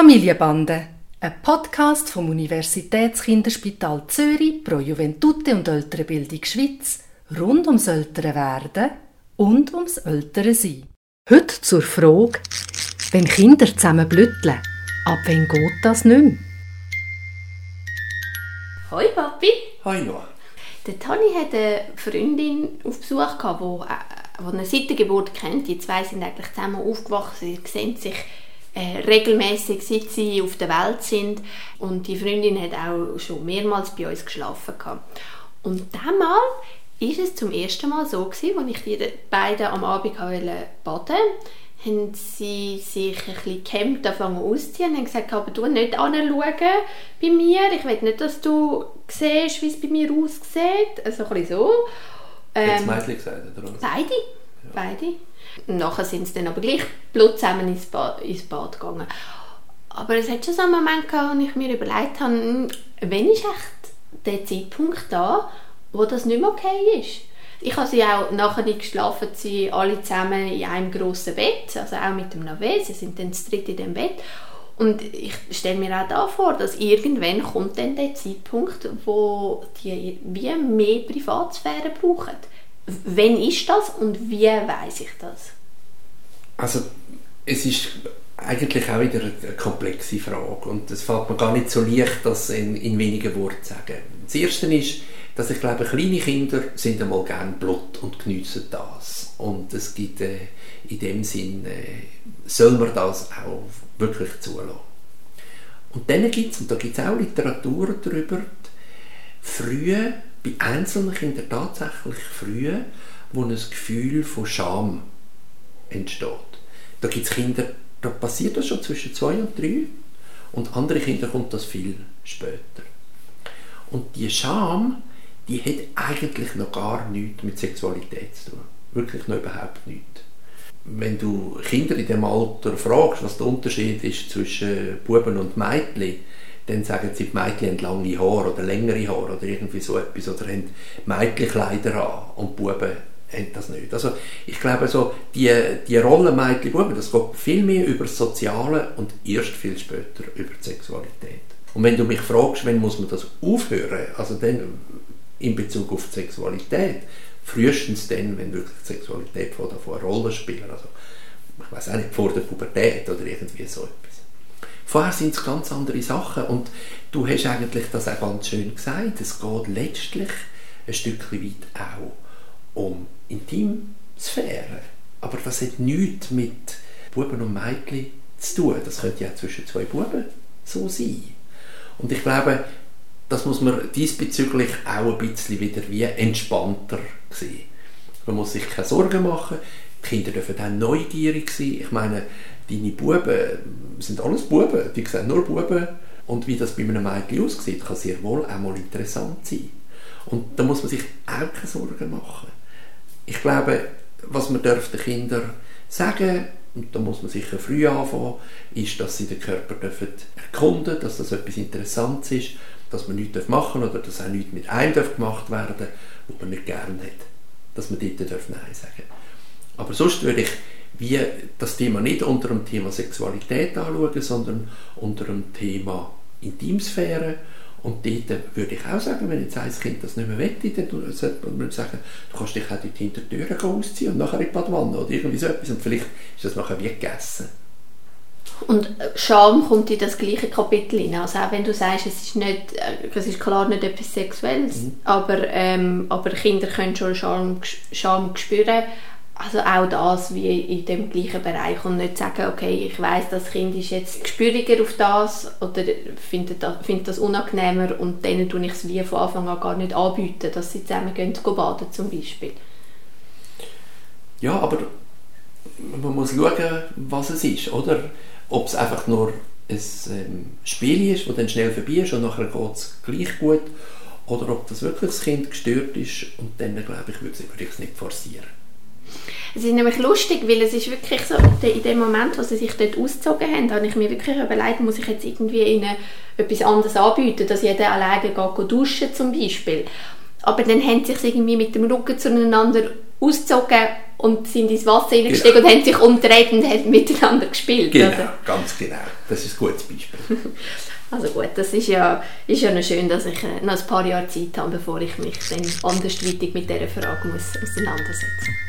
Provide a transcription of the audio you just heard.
Familienbande, ein Podcast vom Universitätskinderspital Zürich pro Juventute und ältere Bildung Schweiz rund ums ältere Werden und ums ältere Sein. Heute zur Frage, wenn Kinder zusammen blütteln, ab wann geht das nicht mehr? Hoi Papi! Hoi Noah. Der Tani hat eine Freundin auf Besuch gehabt, die, die eine Seitengeburt kennt. Die zwei sind eigentlich zusammen aufgewachsen. Sie sehen sich äh, regelmäßig, seit sie auf der Welt sind. Und die Freundin hat auch schon mehrmals bei uns geschlafen. Gehabt. Und damals ist es zum ersten Mal so gewesen, als ich die beiden am Abend baden wollte, haben sie sich ein bisschen gehemmt angefangen auszuziehen und haben gesagt, aber du nicht anschauen bei mir, ich will nicht, dass du siehst, wie es bei mir aussieht, also ein bisschen so. Ähm, Hat das Mädchen gesagt, oder was? Beide. Beide. Nachher sind sie dann aber gleich blut zusammen ins Bad, ins Bad gegangen. Aber es hat schon so einen Moment gehabt, wo ich mir überlegt habe, hm, wenn ist echt der Zeitpunkt da, wo das nicht mehr okay ist. Ich habe sie auch nachher nicht geschlafen, sie alle zusammen in einem grossen Bett, also auch mit dem Nave, sie sind dann zu dritt in dem Bett. Und ich stelle mir auch da vor, dass irgendwann kommt dann der Zeitpunkt, wo die wie mehr Privatsphäre brauchen. Wann ist das und wie weiß ich das? Also es ist eigentlich auch wieder eine komplexe Frage und es fällt mir gar nicht so leicht, das in, in wenigen Worten zu sagen. Das Erste ist, dass ich glaube, kleine Kinder sind einmal gern Blut und geniessen das. Und es gibt äh, in dem Sinn, äh, soll man das auch wirklich zulassen. Und dann gibt es, und da gibt es auch Literatur darüber, frühe, bei einzelnen Kindern tatsächlich frühe, wo ein Gefühl von Scham entsteht. Da gibt es Kinder, da passiert das schon zwischen zwei und drei und andere Kinder kommt das viel später. Und die Scham, die hat eigentlich noch gar nichts mit Sexualität zu tun. Wirklich noch überhaupt nichts. Wenn du Kinder in dem Alter fragst, was der Unterschied ist zwischen Buben und Mädchen, dann sagen sie, die Mädchen haben lange Haare oder längere Haare oder irgendwie so etwas oder haben Mädchen Kleider an und Buben haben das nicht. Also ich glaube, so die, die Rolle Mädchen-Buben, das geht viel mehr über das Soziale und erst viel später über die Sexualität. Und wenn du mich fragst, wann muss man das aufhören, also dann in Bezug auf die Sexualität. Frühestens dann, wenn wirklich die Sexualität von davon eine Rolle spielt. Also, ich weiß auch nicht, vor der Pubertät oder irgendwie so etwas. Vorher sind es ganz andere Sachen und du hast eigentlich das auch ganz schön gesagt. Es geht letztlich ein Stückchen weit auch um Intimsphäre. Aber das hat nichts mit Buben und Mädchen zu tun. Das könnte ja zwischen zwei Buben so sein. Und ich glaube, das muss man diesbezüglich auch ein bisschen wieder wie entspannter sehen. Man muss sich keine Sorgen machen. Die Kinder dürfen auch neugierig sein. Ich meine, deine Buben sind alles Buben, die sehen nur Buben. Und wie das bei einem Mädchen aussieht, kann sehr wohl auch mal interessant sein. Und da muss man sich auch keine Sorgen machen. Ich glaube, was man den Kindern sagen und da muss man sicher früh anfangen, ist, dass sie den Körper dürfen erkunden dass das etwas Interessantes ist dass man nichts machen darf oder dass auch nichts mit einem darf gemacht werden darf, was man nicht gerne hat. Dass man dort darf Nein sagen Aber sonst würde ich wie das Thema nicht unter dem Thema Sexualität anschauen, sondern unter dem Thema Intimsphäre. Und dort würde ich auch sagen, wenn jetzt ein Kind das nicht mehr wette, dann sollte man sagen, du kannst dich auch dort hinter die Türen ausziehen und nachher in die Badwanne oder irgendwie so etwas. Und vielleicht ist das nachher wie gegessen. Und äh, Scham kommt in das gleiche Kapitel hinein. Also auch wenn du sagst, es ist, nicht, äh, es ist klar nicht etwas Sexuelles, mhm. aber, ähm, aber Kinder können schon Scham, Scham spüren. Also auch das wie in dem gleichen Bereich und nicht sagen, okay, ich weiß, das Kind ist jetzt gespüriger auf das oder findet das, findet das unangenehmer und denen tue ich es wie von Anfang an gar nicht anbieten, dass sie zusammen gehen, baden zum Beispiel. Ja, aber man muss schauen, was es ist, oder? ob es einfach nur ein ähm, Spiel ist, das dann schnell vorbei ist und nachher geht es gleich gut, oder ob das wirklich das Kind gestört ist und dann, glaube ich, würde ich es nicht forcieren. Es ist nämlich lustig, weil es ist wirklich so, in dem Moment, wo sie sich dort ausgezogen haben, habe ich mir wirklich überlegt, muss ich jetzt irgendwie ihnen etwas anderes anbieten, dass jeder alleine geht duschen zum Beispiel. Aber dann haben sie sich irgendwie mit dem Rücken zueinander ausgezogen und sind ins Wasser reingestiegen genau. und haben sich umgedreht und haben miteinander gespielt. Genau, oder? ganz genau. Das ist ein gutes Beispiel. Also gut, das ist ja, ist ja noch schön, dass ich äh, noch ein paar Jahre Zeit habe, bevor ich mich dann andersweitig mit dieser Frage muss auseinandersetzen muss.